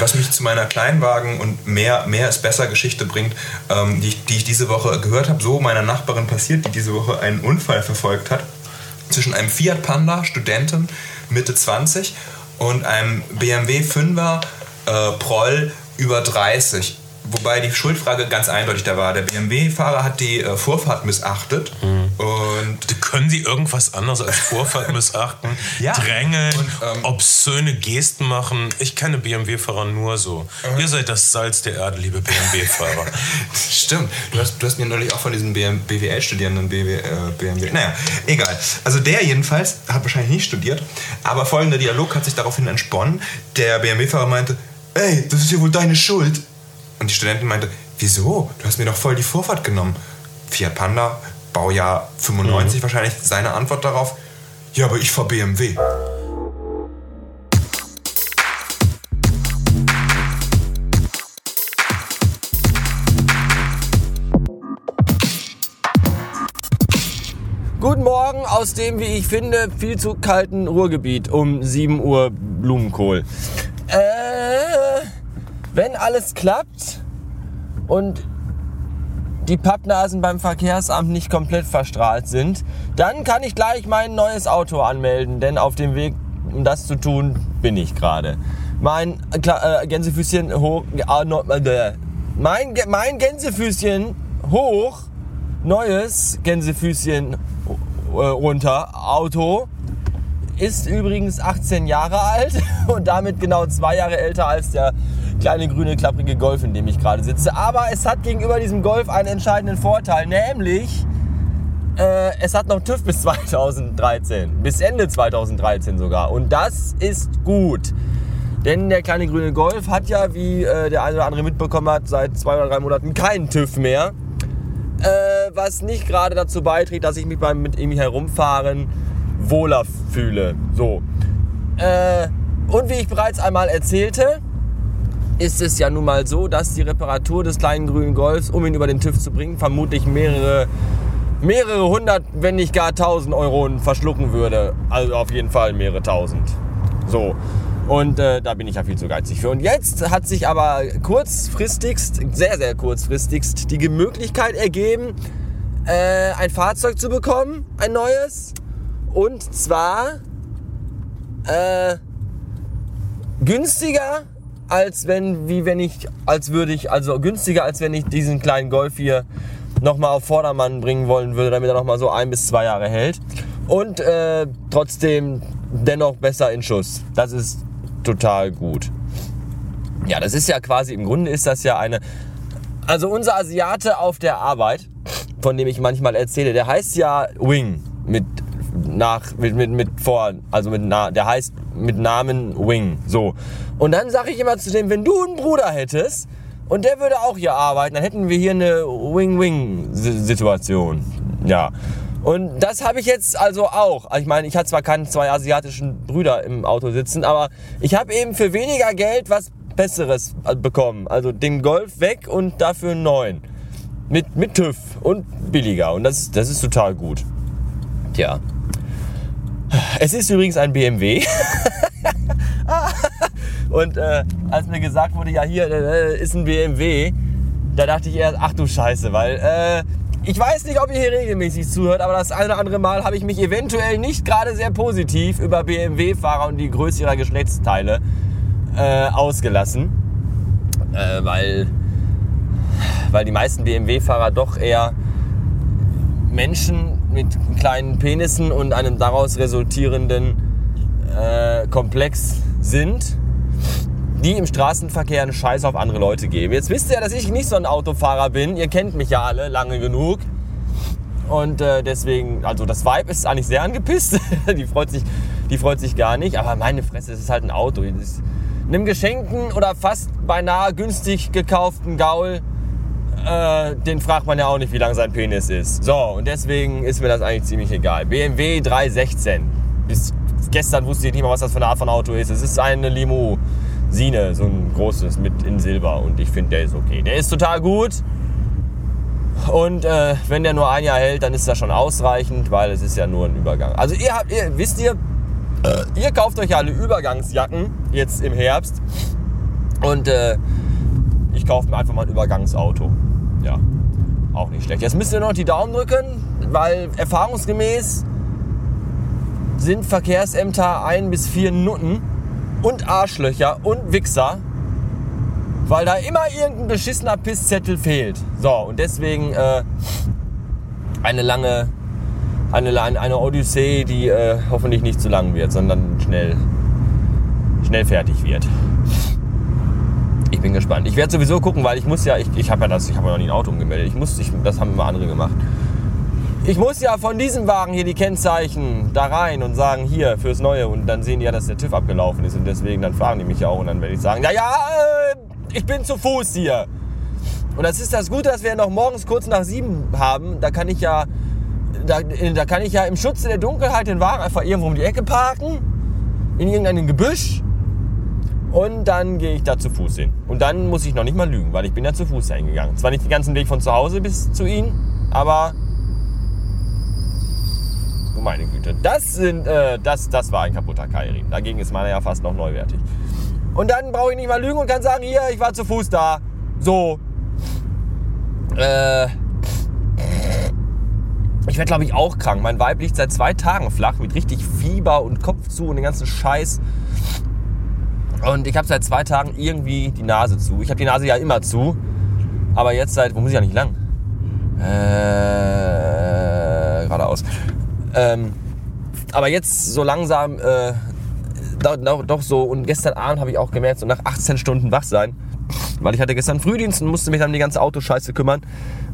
was mich zu meiner Kleinwagen und mehr, mehr ist besser Geschichte bringt, ähm, die, ich, die ich diese Woche gehört habe, so meiner Nachbarin passiert, die diese Woche einen Unfall verfolgt hat. Zwischen einem Fiat Panda, Studentin, Mitte 20, und einem BMW 5er äh, Proll über 30. Wobei die Schuldfrage ganz eindeutig da war. Der BMW-Fahrer hat die äh, Vorfahrt missachtet. Mhm. Und Können Sie irgendwas anderes als Vorfahrt missachten? ja. Drängeln, und, ähm, obszöne Gesten machen. Ich kenne BMW-Fahrer nur so. Mhm. Ihr seid das Salz der Erde, liebe BMW-Fahrer. Stimmt. Du hast, du hast mir neulich auch von diesen BWL-Studierenden BW, äh, BMW. Naja, egal. Also der jedenfalls hat wahrscheinlich nicht studiert. Aber folgender Dialog hat sich daraufhin entsponnen. Der BMW-Fahrer meinte, ey, das ist ja wohl deine Schuld. Und die Studentin meinte, wieso? Du hast mir doch voll die Vorfahrt genommen. Fiat Panda, Baujahr 95 mhm. wahrscheinlich. Seine Antwort darauf, ja, aber ich fahr BMW. Guten Morgen aus dem, wie ich finde, viel zu kalten Ruhrgebiet um 7 Uhr Blumenkohl. Äh, wenn alles klappt und die Pappnasen beim Verkehrsamt nicht komplett verstrahlt sind, dann kann ich gleich mein neues Auto anmelden, denn auf dem Weg, um das zu tun, bin ich gerade. Mein äh, Gänsefüßchen hoch, äh, mein, mein Gänsefüßchen hoch, neues Gänsefüßchen äh, runter, Auto, ist übrigens 18 Jahre alt und damit genau zwei Jahre älter als der kleine grüne klapprige Golf, in dem ich gerade sitze. Aber es hat gegenüber diesem Golf einen entscheidenden Vorteil, nämlich äh, es hat noch TÜV bis 2013, bis Ende 2013 sogar. Und das ist gut. Denn der kleine grüne Golf hat ja, wie äh, der eine oder andere mitbekommen hat, seit zwei oder drei Monaten keinen TÜV mehr. Äh, was nicht gerade dazu beiträgt, dass ich mich beim mit ihm herumfahren wohler fühle. So. Äh, und wie ich bereits einmal erzählte, ist es ja nun mal so, dass die Reparatur des kleinen grünen Golfs, um ihn über den TÜV zu bringen, vermutlich mehrere, mehrere hundert, wenn nicht gar tausend Euro verschlucken würde. Also auf jeden Fall mehrere tausend. So. Und äh, da bin ich ja viel zu geizig für. Und jetzt hat sich aber kurzfristigst, sehr, sehr kurzfristigst, die Möglichkeit ergeben, äh, ein Fahrzeug zu bekommen, ein neues. Und zwar äh, günstiger als wenn, wie wenn ich, als würde ich, also günstiger als wenn ich diesen kleinen Golf hier nochmal auf Vordermann bringen wollen würde, damit er nochmal so ein bis zwei Jahre hält. Und äh, trotzdem dennoch besser in Schuss. Das ist total gut. Ja, das ist ja quasi, im Grunde ist das ja eine, also unser Asiate auf der Arbeit, von dem ich manchmal erzähle, der heißt ja Wing mit nach mit, mit, mit vor, also mit der heißt mit Namen Wing. So. Und dann sage ich immer zu dem, wenn du einen Bruder hättest und der würde auch hier arbeiten, dann hätten wir hier eine Wing-Wing-Situation. Ja. Und das habe ich jetzt also auch. Ich meine, ich hatte zwar keine zwei asiatischen Brüder im Auto sitzen, aber ich habe eben für weniger Geld was Besseres bekommen. Also den Golf weg und dafür einen neuen. Mit, mit TÜV und billiger. Und das, das ist total gut. Tja. Es ist übrigens ein BMW. und äh, als mir gesagt wurde, ja hier äh, ist ein BMW, da dachte ich erst, ach du Scheiße, weil äh, ich weiß nicht, ob ihr hier regelmäßig zuhört, aber das eine oder andere Mal habe ich mich eventuell nicht gerade sehr positiv über BMW-Fahrer und die Größe ihrer Geschlechtsteile äh, ausgelassen, äh, weil, weil die meisten BMW-Fahrer doch eher Menschen mit kleinen Penissen und einem daraus resultierenden äh, Komplex sind, die im Straßenverkehr einen Scheiß auf andere Leute geben. Jetzt wisst ihr ja, dass ich nicht so ein Autofahrer bin. Ihr kennt mich ja alle lange genug. Und äh, deswegen, also das Vibe ist eigentlich sehr angepisst. die, freut sich, die freut sich gar nicht. Aber meine Fresse, es ist halt ein Auto. Das, einem geschenkten oder fast beinahe günstig gekauften Gaul äh, den fragt man ja auch nicht, wie lang sein Penis ist. So, und deswegen ist mir das eigentlich ziemlich egal. BMW 316. Bis gestern wusste ich nicht mal, was das für eine Art von Auto ist. Es ist eine Limousine, so ein großes mit in Silber. Und ich finde, der ist okay. Der ist total gut. Und äh, wenn der nur ein Jahr hält, dann ist das schon ausreichend, weil es ist ja nur ein Übergang. Also ihr habt, ihr, wisst ihr, äh, ihr kauft euch alle Übergangsjacken jetzt im Herbst Und äh, ich kaufe mir einfach mal ein Übergangsauto. Ja, auch nicht schlecht. Jetzt müsst ihr noch die Daumen drücken, weil erfahrungsgemäß sind Verkehrsämter ein bis vier Nutten und Arschlöcher und Wichser, weil da immer irgendein beschissener Pisszettel fehlt. So, und deswegen äh, eine lange, eine, eine Odyssee, die äh, hoffentlich nicht zu lang wird, sondern schnell, schnell fertig wird. Bin gespannt. Ich werde sowieso gucken, weil ich muss ja, ich, ich habe ja das, ich habe ja noch nie ein Auto umgemeldet. Ich muss, ich, das haben immer andere gemacht. Ich muss ja von diesem Wagen hier die Kennzeichen da rein und sagen, hier fürs Neue. Und dann sehen die ja, dass der TÜV abgelaufen ist. Und deswegen, dann fragen die mich ja auch. Und dann werde ich sagen, ja, ja, äh, ich bin zu Fuß hier. Und das ist das Gute, dass wir noch morgens kurz nach sieben haben. Da kann ich ja, da, da kann ich ja im Schutze der Dunkelheit den Wagen einfach irgendwo um die Ecke parken. In irgendeinem Gebüsch. Und dann gehe ich da zu Fuß hin. Und dann muss ich noch nicht mal lügen, weil ich bin ja zu Fuß hingegangen. Zwar nicht den ganzen Weg von zu Hause bis zu Ihnen, aber Oh, meine Güte. Das, sind, äh, das, das war ein kaputter Kairin. Dagegen ist meiner ja fast noch neuwertig. Und dann brauche ich nicht mal lügen und kann sagen, hier, ich war zu Fuß da. So. Äh. Ich werde, glaube ich, auch krank. Mein Weib liegt seit zwei Tagen flach mit richtig Fieber und Kopf zu und den ganzen Scheiß. Und ich habe seit zwei Tagen irgendwie die Nase zu. Ich habe die Nase ja immer zu. Aber jetzt seit, wo muss ich ja nicht lang? Äh, geradeaus. Ähm, aber jetzt so langsam, äh, doch, doch, so, und gestern Abend habe ich auch gemerkt, so nach 18 Stunden wach sein, weil ich hatte gestern Frühdienst und musste mich dann um die ganze Autoscheiße kümmern.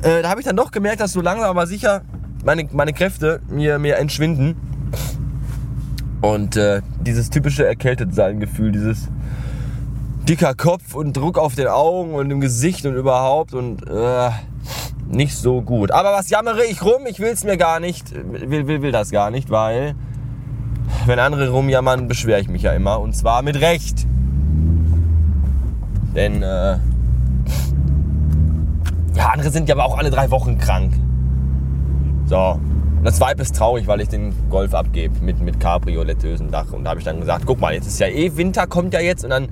Äh, da habe ich dann doch gemerkt, dass so langsam aber sicher meine, meine Kräfte mir, mir entschwinden. Und äh, dieses typische Erkältetsein-Gefühl, dieses dicker Kopf und Druck auf den Augen und im Gesicht und überhaupt und äh, nicht so gut. Aber was jammere ich rum? Ich will es mir gar nicht, will, will, will das gar nicht, weil wenn andere rumjammern, beschwere ich mich ja immer und zwar mit Recht. Denn äh, ja, andere sind ja aber auch alle drei Wochen krank. So, das Vibe ist traurig, weil ich den Golf abgebe mit, mit Cabrioletösen Dach. Und da habe ich dann gesagt, guck mal, jetzt ist ja eh Winter, kommt ja jetzt und dann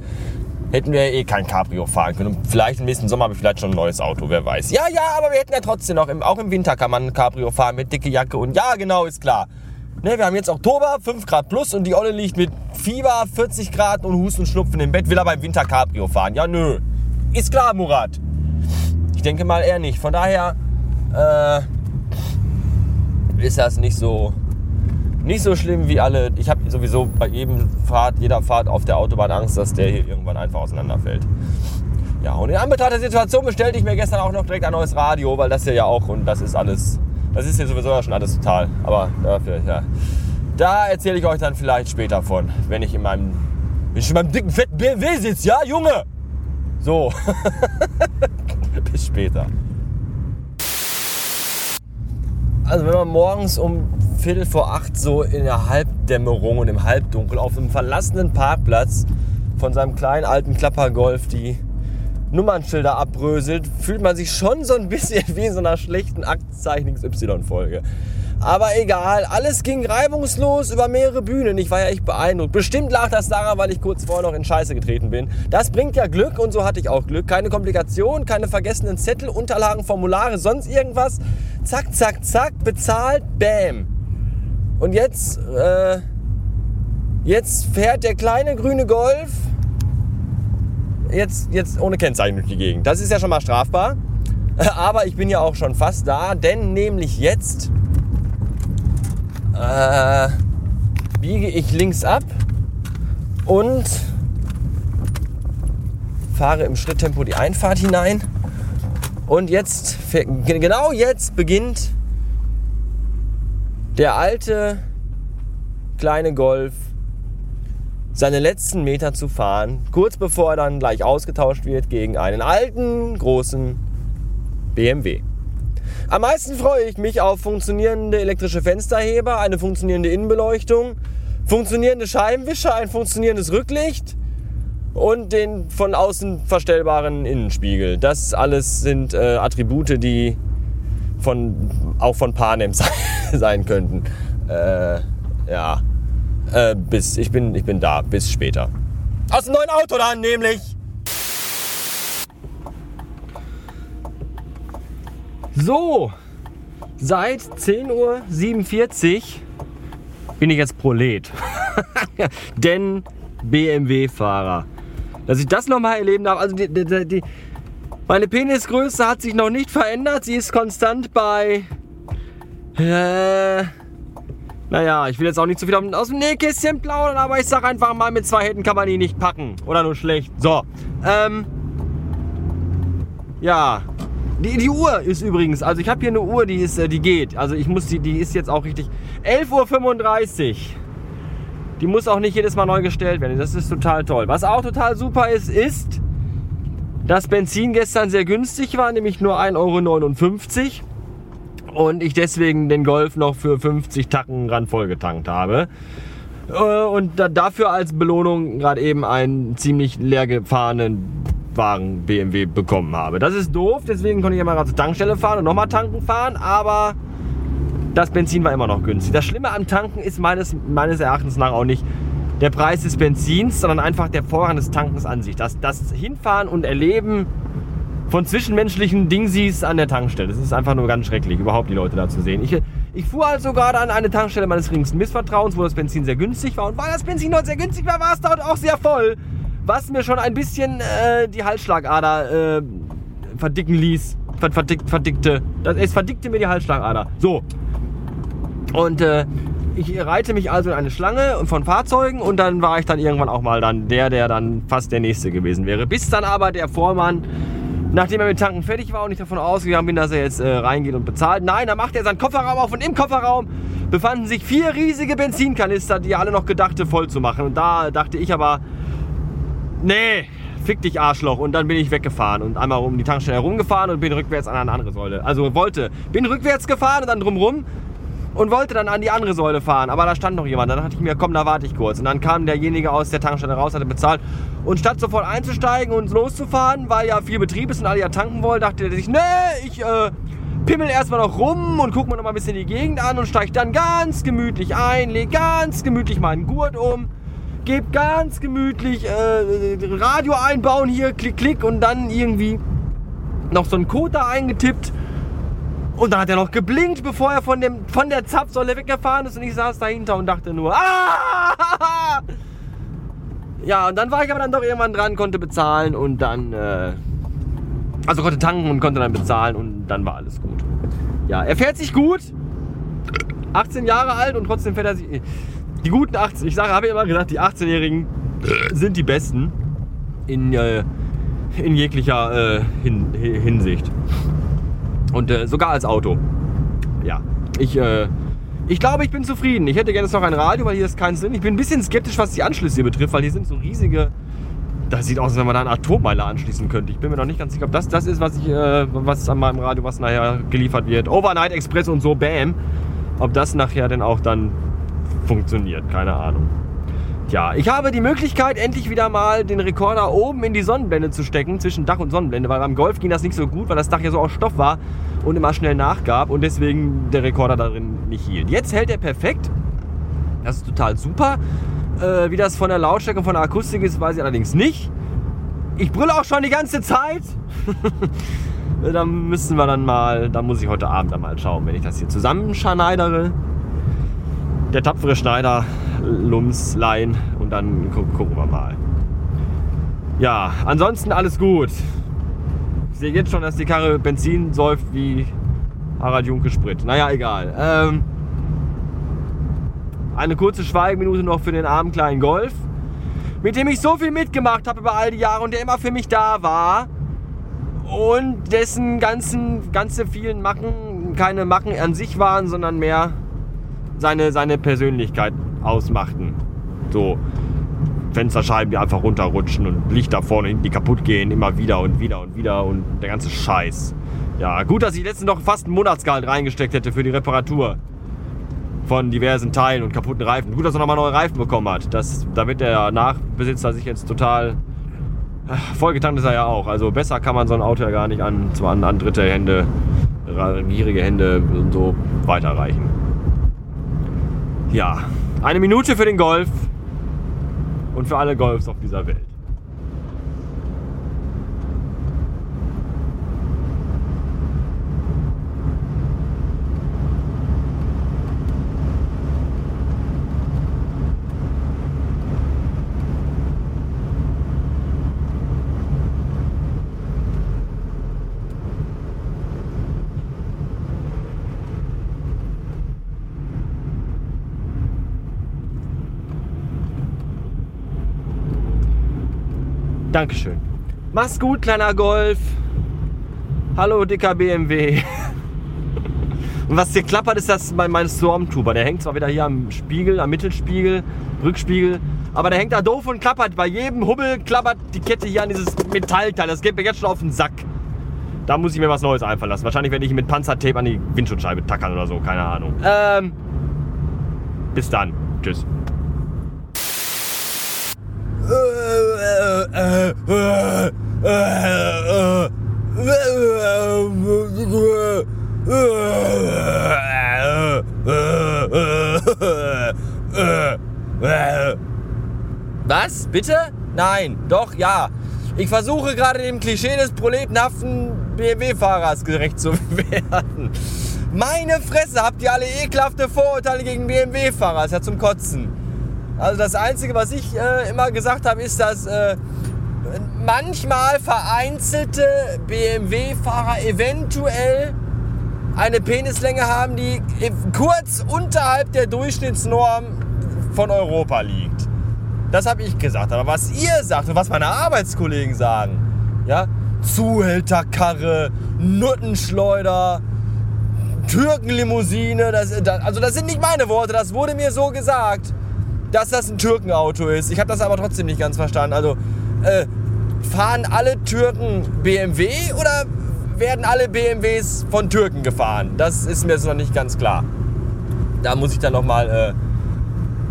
hätten wir eh kein Cabrio fahren können. Und vielleicht im nächsten Sommer habe ich vielleicht schon ein neues Auto, wer weiß. Ja, ja, aber wir hätten ja trotzdem noch, im, auch im Winter kann man ein Cabrio fahren mit dicke Jacke und ja, genau, ist klar. Ne, wir haben jetzt Oktober, 5 Grad plus und die Olle liegt mit Fieber, 40 Grad und Husten und Schnupfen im Bett, will aber im Winter Cabrio fahren. Ja, nö. Ist klar, Murat. Ich denke mal eher nicht. Von daher äh, ist das nicht so nicht so schlimm wie alle. Ich habe sowieso bei jedem Fahrt, jeder Fahrt auf der Autobahn Angst, dass der hier irgendwann einfach auseinanderfällt. Ja, und in Anbetracht der Situation bestellte ich mir gestern auch noch direkt ein neues Radio, weil das hier ja auch, und das ist alles, das ist hier sowieso ja schon alles total. Aber dafür, ja. Da erzähle ich euch dann vielleicht später von, wenn ich in meinem, wenn ich in meinem dicken, fetten BMW sitze, ja, Junge? So. Bis später. Also wenn man morgens um Viertel vor acht so in der Halbdämmerung und im Halbdunkel auf einem verlassenen Parkplatz von seinem kleinen alten Klappergolf die Nummernschilder abbröselt, fühlt man sich schon so ein bisschen wie in so einer schlechten Aktzeichen XY-Folge. Aber egal, alles ging reibungslos über mehrere Bühnen. Ich war ja echt beeindruckt. Bestimmt lag das daran, weil ich kurz vorher noch in Scheiße getreten bin. Das bringt ja Glück und so hatte ich auch Glück. Keine Komplikationen, keine vergessenen Zettel, Unterlagen, Formulare, sonst irgendwas. Zack, zack, zack, bezahlt, bam. Und jetzt, äh, jetzt fährt der kleine grüne Golf jetzt, jetzt ohne Kennzeichen durch die Gegend. Das ist ja schon mal strafbar. Aber ich bin ja auch schon fast da, denn nämlich jetzt äh, biege ich links ab und fahre im Schritttempo die Einfahrt hinein. Und jetzt, genau jetzt beginnt der alte kleine Golf seine letzten Meter zu fahren, kurz bevor er dann gleich ausgetauscht wird gegen einen alten, großen BMW. Am meisten freue ich mich auf funktionierende elektrische Fensterheber, eine funktionierende Innenbeleuchtung, funktionierende Scheibenwischer, ein funktionierendes Rücklicht und den von außen verstellbaren Innenspiegel. Das alles sind äh, Attribute, die von, auch von Panem sein könnten. Äh, ja. Äh, bis, ich bin, ich bin da. Bis später. Aus dem neuen Auto dann nämlich. So, seit 10.47 Uhr bin ich jetzt Prolet. Denn BMW-Fahrer. Dass ich das nochmal erleben darf, also die, die, die meine Penisgröße hat sich noch nicht verändert. Sie ist konstant bei. Äh, naja, ich will jetzt auch nicht zu viel aus dem Nähkästchen plaudern, aber ich sag einfach mal, mit zwei Händen kann man die nicht packen. Oder nur schlecht. So. Ähm. Ja. Die, die Uhr ist übrigens, also ich habe hier eine Uhr, die ist, äh, die geht. Also ich muss die, die ist jetzt auch richtig. 11.35 Uhr. Die muss auch nicht jedes Mal neu gestellt werden. Das ist total toll. Was auch total super ist, ist, dass Benzin gestern sehr günstig war, nämlich nur 1,59 Euro. Und ich deswegen den Golf noch für 50 Tacken ran vollgetankt habe. Äh, und dafür als Belohnung gerade eben einen ziemlich leer gefahrenen Wagen BMW bekommen habe. Das ist doof, deswegen konnte ich ja mal zur Tankstelle fahren und nochmal tanken fahren, aber das Benzin war immer noch günstig. Das Schlimme am Tanken ist meines, meines Erachtens nach auch nicht der Preis des Benzins, sondern einfach der Vorrang des Tankens an sich. Das, das Hinfahren und Erleben von zwischenmenschlichen Dingsies an der Tankstelle. Das ist einfach nur ganz schrecklich, überhaupt die Leute da zu sehen. Ich, ich fuhr also gerade an eine Tankstelle meines geringsten Missvertrauens, wo das Benzin sehr günstig war. Und weil das Benzin dort sehr günstig war, war es dort auch sehr voll. Was mir schon ein bisschen äh, die Halsschlagader äh, verdicken ließ. Verdick, verdickte. Das, es verdickte mir die Halsschlagader. So, und äh, ich reite mich also in eine Schlange von Fahrzeugen und dann war ich dann irgendwann auch mal dann der, der dann fast der Nächste gewesen wäre. Bis dann aber der Vormann, nachdem er mit Tanken fertig war und ich davon ausgegangen bin, dass er jetzt äh, reingeht und bezahlt, nein, dann macht er seinen Kofferraum auf und im Kofferraum befanden sich vier riesige Benzinkanister, die alle noch gedachte voll zu machen. Und da dachte ich aber, nee, fick dich Arschloch. Und dann bin ich weggefahren und einmal um die Tankstelle herumgefahren und bin rückwärts an eine andere Säule. Also wollte, bin rückwärts gefahren und dann drumrum und wollte dann an die andere Säule fahren. Aber da stand noch jemand. Dann dachte ich mir, komm, da warte ich kurz. Und dann kam derjenige aus der Tankstelle raus, hatte bezahlt. Und statt sofort einzusteigen und loszufahren, weil ja viel Betrieb ist und alle ja tanken wollen, dachte er sich, nee, ich äh, pimmel erstmal noch rum und guck mir noch mal ein bisschen die Gegend an und steige dann ganz gemütlich ein, leg ganz gemütlich meinen Gurt um, geb ganz gemütlich äh, Radio einbauen hier, klick, klick und dann irgendwie noch so einen Code da eingetippt und dann hat er noch geblinkt, bevor er von, dem, von der Zapfsäule weggefahren ist. Und ich saß dahinter und dachte nur, ah! Ja, und dann war ich aber dann doch irgendwann dran, konnte bezahlen und dann, äh, also konnte tanken und konnte dann bezahlen und dann war alles gut. Ja, er fährt sich gut. 18 Jahre alt und trotzdem fährt er sich. Die guten 18, ich sage, habe ja immer gesagt, die 18-Jährigen sind die besten in, äh, in jeglicher äh, hin, Hinsicht. Und äh, sogar als Auto. Ja, ich, äh, ich glaube, ich bin zufrieden. Ich hätte gerne noch ein Radio, weil hier ist kein Sinn. Ich bin ein bisschen skeptisch, was die Anschlüsse hier betrifft, weil hier sind so riesige. Das sieht aus, als wenn man da einen Atommeiler anschließen könnte. Ich bin mir noch nicht ganz sicher, ob das das ist, was ich, äh, was an meinem Radio, was nachher geliefert wird. Overnight Express und so, bam. Ob das nachher denn auch dann funktioniert, keine Ahnung. Ja, ich habe die Möglichkeit, endlich wieder mal den Rekorder oben in die Sonnenblende zu stecken, zwischen Dach und Sonnenblende, weil beim Golf ging das nicht so gut, weil das Dach ja so aus Stoff war und immer schnell nachgab und deswegen der Rekorder darin nicht hielt. Jetzt hält er perfekt. Das ist total super. Äh, wie das von der Lautstärke und von der Akustik ist, weiß ich allerdings nicht. Ich brülle auch schon die ganze Zeit. da müssen wir dann mal, da muss ich heute Abend dann mal schauen, wenn ich das hier zusammenschneidere. Der tapfere Schneider Lums leihen und dann gu gucken wir mal. Ja, ansonsten alles gut. Ich sehe jetzt schon, dass die Karre Benzin säuft wie Harald Junke Sprit. Naja, egal. Ähm, eine kurze Schweigeminute noch für den armen kleinen Golf, mit dem ich so viel mitgemacht habe über all die Jahre und der immer für mich da war. Und dessen ganzen, ganze vielen Macken keine Macken an sich waren, sondern mehr seine, seine Persönlichkeit ausmachten. So Fensterscheiben, die einfach runterrutschen und Lichter vorne hinten, die kaputt gehen, immer wieder und wieder und wieder und der ganze Scheiß. Ja, gut, dass ich letztens noch fast einen Monatsgehalt reingesteckt hätte für die Reparatur von diversen Teilen und kaputten Reifen. Gut, dass er nochmal neue Reifen bekommen hat. Das, damit der Nachbesitzer sich jetzt total äh, vollgetankt ist er ja auch. Also besser kann man so ein Auto ja gar nicht an, zwar an, an dritte Hände, gierige Hände und so weiterreichen. Ja, eine Minute für den Golf und für alle Golfs auf dieser Welt. Dankeschön. Mach's gut, kleiner Golf. Hallo, dicker BMW. Und was hier klappert, ist das mein, mein Stormtrooper. Der hängt zwar wieder hier am Spiegel, am Mittelspiegel, Rückspiegel, aber der hängt da doof und klappert. Bei jedem Hubbel klappert die Kette hier an dieses Metallteil. Das geht mir jetzt schon auf den Sack. Da muss ich mir was Neues einfallen lassen. Wahrscheinlich werde ich mit Panzertape an die Windschutzscheibe tackern oder so, keine Ahnung. Ähm, bis dann. Tschüss. Was? Bitte? Nein. Doch, ja. Ich versuche gerade dem Klischee des proletenhaften BMW-Fahrers gerecht zu werden. Meine Fresse, habt ihr alle ekelhafte Vorurteile gegen BMW-Fahrer? Ist ja zum Kotzen. Also das Einzige, was ich äh, immer gesagt habe, ist, dass äh, manchmal vereinzelte BMW-Fahrer eventuell eine Penislänge haben, die kurz unterhalb der Durchschnittsnorm von Europa liegt. Das habe ich gesagt. Aber was ihr sagt und was meine Arbeitskollegen sagen, ja, Zuhälterkarre, Nuttenschleuder, Türkenlimousine, das, das, also das sind nicht meine Worte, das wurde mir so gesagt, dass das ein Türkenauto ist. Ich habe das aber trotzdem nicht ganz verstanden. Also äh, fahren alle Türken BMW oder werden alle BMWs von Türken gefahren? Das ist mir jetzt noch nicht ganz klar. Da muss ich dann nochmal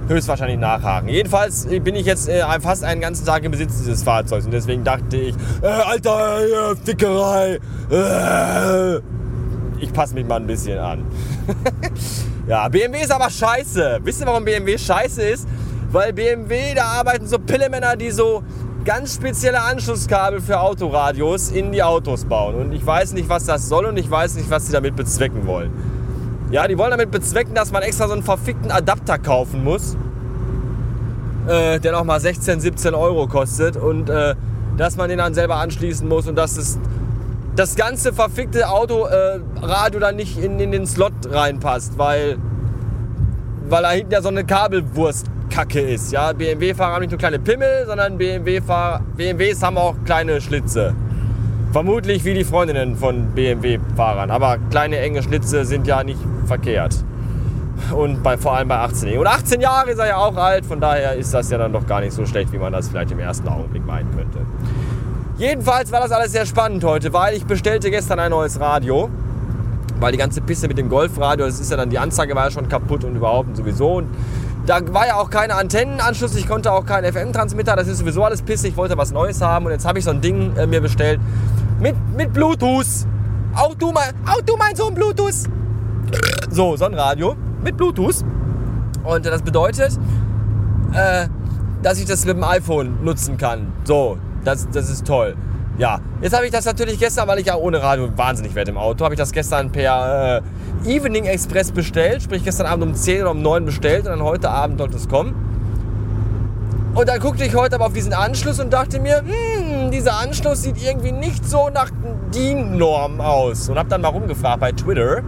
äh, höchstwahrscheinlich nachhaken. Jedenfalls bin ich jetzt äh, fast einen ganzen Tag im Besitz dieses Fahrzeugs und deswegen dachte ich, äh, Alter, äh, Fickerei, äh, ich passe mich mal ein bisschen an. ja, BMW ist aber scheiße. Wisst ihr, warum BMW scheiße ist? Weil BMW, da arbeiten so Pillemänner, die so ganz spezielle Anschlusskabel für Autoradios in die Autos bauen. Und ich weiß nicht, was das soll und ich weiß nicht, was sie damit bezwecken wollen. Ja, die wollen damit bezwecken, dass man extra so einen verfickten Adapter kaufen muss, äh, der nochmal 16, 17 Euro kostet und äh, dass man den dann selber anschließen muss und dass es das ganze verfickte Autoradio äh, dann nicht in, in, den Slot reinpasst, weil, weil da hinten ja so eine Kabelwurstkacke ist. Ja? BMW-Fahrer haben nicht nur kleine Pimmel, sondern BMWs haben auch kleine Schlitze. Vermutlich wie die Freundinnen von BMW-Fahrern. Aber kleine enge Schlitze sind ja nicht verkehrt. Und bei, vor allem bei 18 Und 18 Jahre ist er ja auch alt, von daher ist das ja dann doch gar nicht so schlecht, wie man das vielleicht im ersten Augenblick meinen könnte. Jedenfalls war das alles sehr spannend heute, weil ich bestellte gestern ein neues Radio. Weil die ganze Piste mit dem Golfradio, das ist ja dann, die Anzeige war ja schon kaputt und überhaupt und sowieso. Und da war ja auch keine Antennenanschluss, ich konnte auch keinen FM-Transmitter, das ist sowieso alles Pisse. Ich wollte was Neues haben und jetzt habe ich so ein Ding äh, mir bestellt mit, mit Bluetooth. Auch du, mein, auch du, mein Sohn, Bluetooth. So, so ein Radio mit Bluetooth. Und das bedeutet, äh, dass ich das mit dem iPhone nutzen kann. So, das, das ist toll. Ja, jetzt habe ich das natürlich gestern, weil ich ja ohne Radio wahnsinnig werde im Auto, habe ich das gestern per äh, Evening Express bestellt. Sprich, gestern Abend um 10 oder um 9 bestellt und dann heute Abend sollte es kommen. Und dann guckte ich heute aber auf diesen Anschluss und dachte mir, hm, dieser Anschluss sieht irgendwie nicht so nach DIN-Norm aus. Und habe dann mal rumgefragt bei Twitter.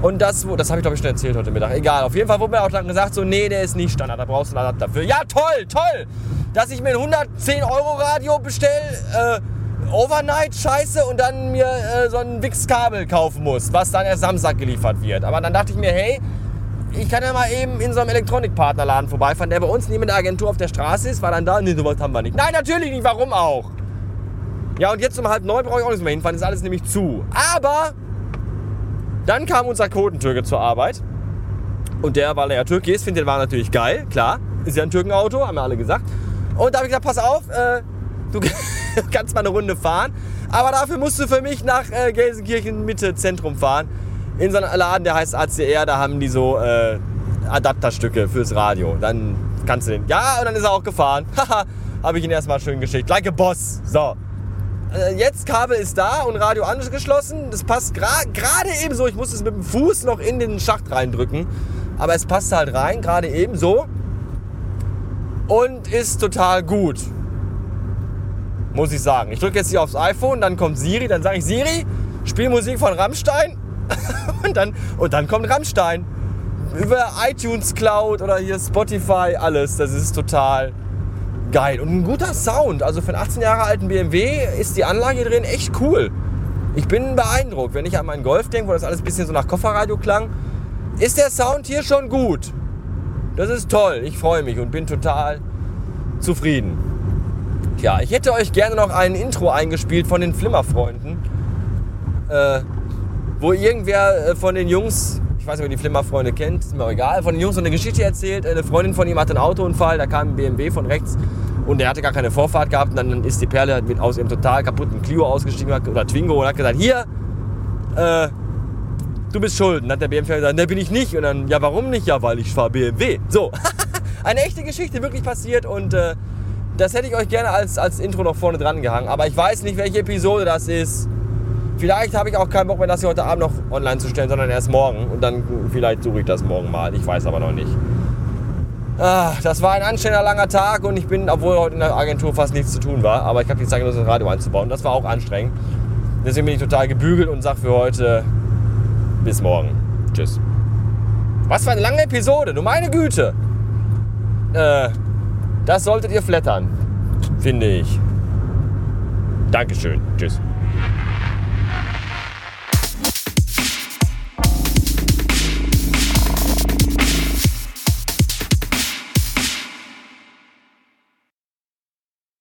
Und das, das habe ich glaube ich schon erzählt heute Mittag. Egal, auf jeden Fall wurde mir auch dann gesagt, so, nee, der ist nicht Standard, da brauchst du einen Adapter für. Ja, toll, toll! Dass ich mir ein 110 Euro Radio bestelle, äh, Overnight-Scheiße und dann mir äh, so ein Wix-Kabel kaufen muss, was dann erst Samstag geliefert wird. Aber dann dachte ich mir, hey, ich kann ja mal eben in so einem Elektronikpartnerladen vorbeifahren, der bei uns neben der Agentur auf der Straße ist, war dann da, nee, sowas haben wir nicht. Nein, natürlich nicht, warum auch? Ja, und jetzt um halb neun brauche ich auch nicht mehr hinfahren, ist alles nämlich zu. Aber dann kam unser Quotentürke zur Arbeit. Und der, weil er ja Türke ist, findet den Wagen natürlich geil, klar. Ist ja ein Türkenauto, haben wir alle gesagt. Und da habe ich gesagt, pass auf, äh, du kannst mal eine Runde fahren. Aber dafür musst du für mich nach äh, Gelsenkirchen Mitte Zentrum fahren in so einem Laden, der heißt ACR, da haben die so äh, Adapterstücke fürs Radio. Dann kannst du den. Ja, und dann ist er auch gefahren. Haha, habe ich ihn erstmal schön geschickt. Like a Boss. So. Äh, jetzt Kabel ist da und Radio angeschlossen. Das passt gerade eben so. Ich muss es mit dem Fuß noch in den Schacht reindrücken. Aber es passt halt rein, gerade eben so. Und ist total gut. Muss ich sagen. Ich drücke jetzt hier aufs iPhone, dann kommt Siri, dann sage ich Siri, spiel Musik von Rammstein und, dann, und dann kommt Rammstein. Über iTunes Cloud oder hier Spotify, alles. Das ist total geil. Und ein guter Sound. Also für einen 18 Jahre alten BMW ist die Anlage drin echt cool. Ich bin beeindruckt. Wenn ich an meinen Golf denke, wo das alles ein bisschen so nach Kofferradio klang, ist der Sound hier schon gut. Das ist toll. Ich freue mich und bin total zufrieden. Ja, ich hätte euch gerne noch ein Intro eingespielt von den Flimmerfreunden, äh, wo irgendwer äh, von den Jungs, ich weiß nicht, ob ihr die Flimmerfreunde kennt, ist mir auch egal, von den Jungs so eine Geschichte erzählt. Eine Freundin von ihm hatte einen Autounfall, da kam ein BMW von rechts und der hatte gar keine Vorfahrt gehabt. Und dann ist die Perle mit aus ihrem total kaputten Clio ausgestiegen oder Twingo und hat gesagt, hier, äh, du bist schuld. Und dann hat der BMW gesagt, ne bin ich nicht. Und dann, ja warum nicht? Ja, weil ich fahre BMW. So, eine echte Geschichte, wirklich passiert und äh, das hätte ich euch gerne als, als Intro noch vorne dran gehangen. Aber ich weiß nicht, welche Episode das ist. Vielleicht habe ich auch keinen Bock mehr, das hier heute Abend noch online zu stellen, sondern erst morgen. Und dann vielleicht suche ich das morgen mal. Ich weiß aber noch nicht. Ah, das war ein anstrengender langer Tag und ich bin, obwohl heute in der Agentur fast nichts zu tun war, aber ich habe die Zeit genutzt, das Radio einzubauen. Das war auch anstrengend. Deswegen bin ich total gebügelt und sage für heute bis morgen. Tschüss. Was für eine lange Episode, du meine Güte. Äh, das solltet ihr flattern, finde ich. Dankeschön. Tschüss.